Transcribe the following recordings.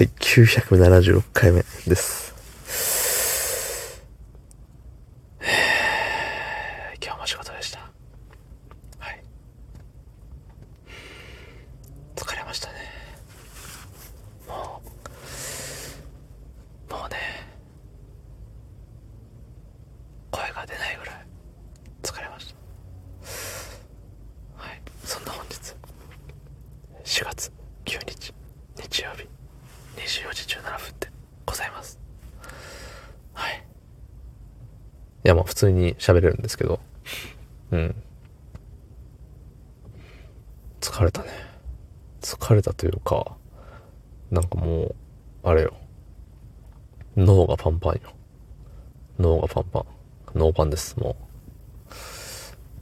はい、976回目です。今日も仕事でした。はい。疲れましたね。もう、もうね、声が出ないぐらい疲れました。はい。そんな本日、4月9日、日曜日、24時17分でございます。はい。いや、まあ普通に喋れるんですけど、うん。疲れたね。疲れたというか、なんかもう、あれよ。脳がパンパンよ。脳がパンパン。脳パンです、も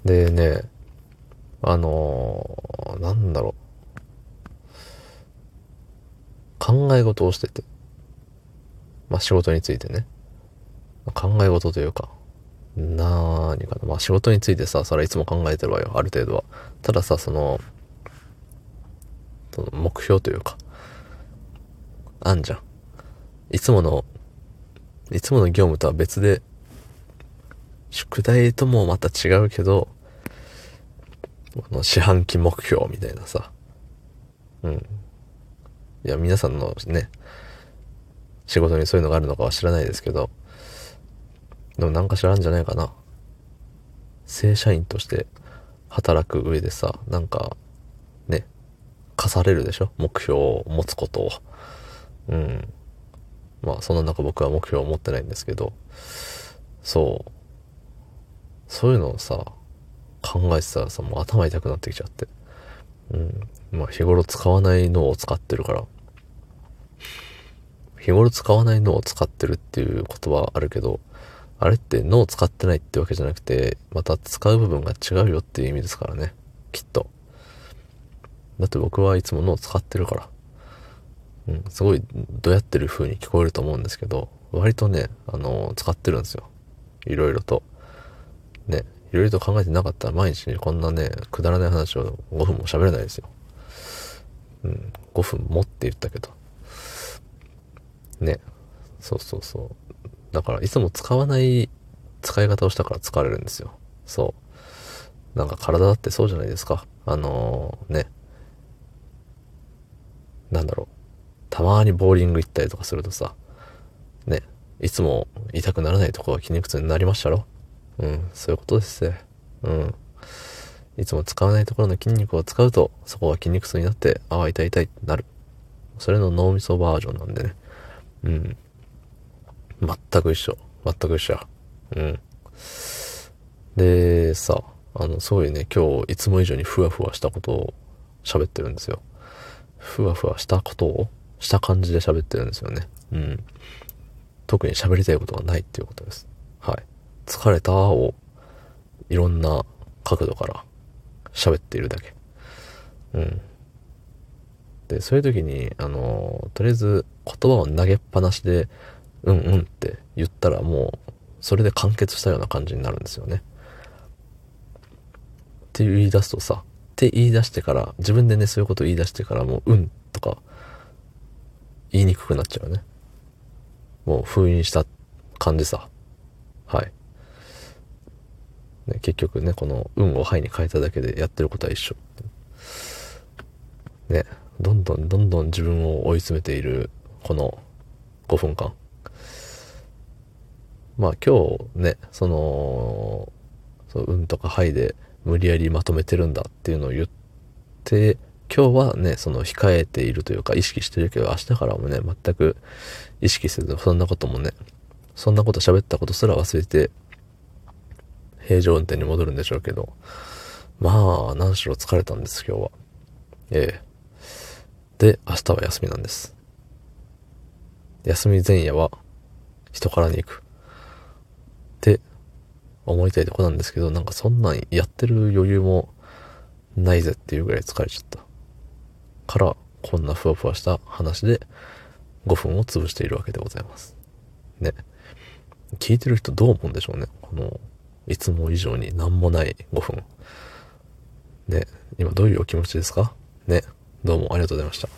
う。でね、あのーなんだろう。考え事をしてて。まあ仕事についてね。考え事というか、なーにかな。まあ仕事についてさ、それはいつも考えてるわよ、ある程度は。たださ、その、その目標というか、あんじゃん。いつもの、いつもの業務とは別で、宿題ともまた違うけど、この四半期目標みたいなさ。うん。いや、皆さんのね、仕事にそういうのがあるのかは知らないですけど、でもなんか知らんじゃないかな。正社員として働く上でさ、なんか、ね、課されるでしょ？目標を持つことを。うん。まあ、そんな中僕は目標を持ってないんですけど、そう。そういうのをさ、考えてたらさ、もう頭痛くなってきちゃって。うん。まあ、日頃使わない脳を使ってるから。日頃使わない脳を使ってるっていう言葉あるけど、あれって脳使ってないってわけじゃなくて、また使う部分が違うよっていう意味ですからね。きっと。だって僕はいつも脳使ってるから。うん、すごいどうやってる風に聞こえると思うんですけど、割とね、あの使ってるんですよ。いろいろと。ね、いろいろと考えてなかったら毎日にこんなね、くだらない話を5分も喋れないですよ。うん、5分もって言ったけど。ね、そうそうそう。だからいつも使わない使い方をしたから疲れるんですよ。そう。なんか体だってそうじゃないですか。あのー、ね。なんだろう。たまにボーリング行ったりとかするとさ、ね。いつも痛くならないとこが筋肉痛になりましたろ？うん、そういうことですね。うん。いつも使わないところの筋肉を使うと、そこが筋肉痛になって、ああ、痛い痛いってなる。それの脳みそバージョンなんでね。うん。全く一緒。全く一緒や。うん。で、さ、あの、すごいね、今日いつも以上にふわふわしたことを喋ってるんですよ。ふわふわしたことをした感じで喋ってるんですよね。うん。特に喋りたいことがないっていうことです。はい。疲れたをいろんな角度から喋っているだけ。うん。で、そういう時に、あの、とりあえず言葉を投げっぱなしで、うんうんって言ったらもう、それで完結したような感じになるんですよね。って言い出すとさ、って言い出してから、自分でね、そういうこと言い出してからもう、うんとか、言いにくくなっちゃうね。もう封印した感じさ。はい。ね、結局ね、この運をはいに変えただけでやってることは一緒。ね、どんどんどんどん自分を追い詰めているこの5分間。まあ今日ね、その、その運とかはいで無理やりまとめてるんだっていうのを言って、今日はね、その控えているというか意識してるけど、明日からもね、全く意識せず、そんなこともね、そんなこと喋ったことすら忘れて、平常運転に戻るんでしょうけど、まあ、何しろ疲れたんです、今日は。ええで、明日は休みなんです。休み前夜は、人からに行く。思いたいとこなんですけど、なんかそんなんやってる余裕もないぜっていうぐらい疲れちゃった。から、こんなふわふわした話で5分を潰しているわけでございます。ね。聞いてる人どう思うんでしょうね。この、いつも以上に何もない5分。ね。今どういうお気持ちですか？ね。どうもありがとうございました。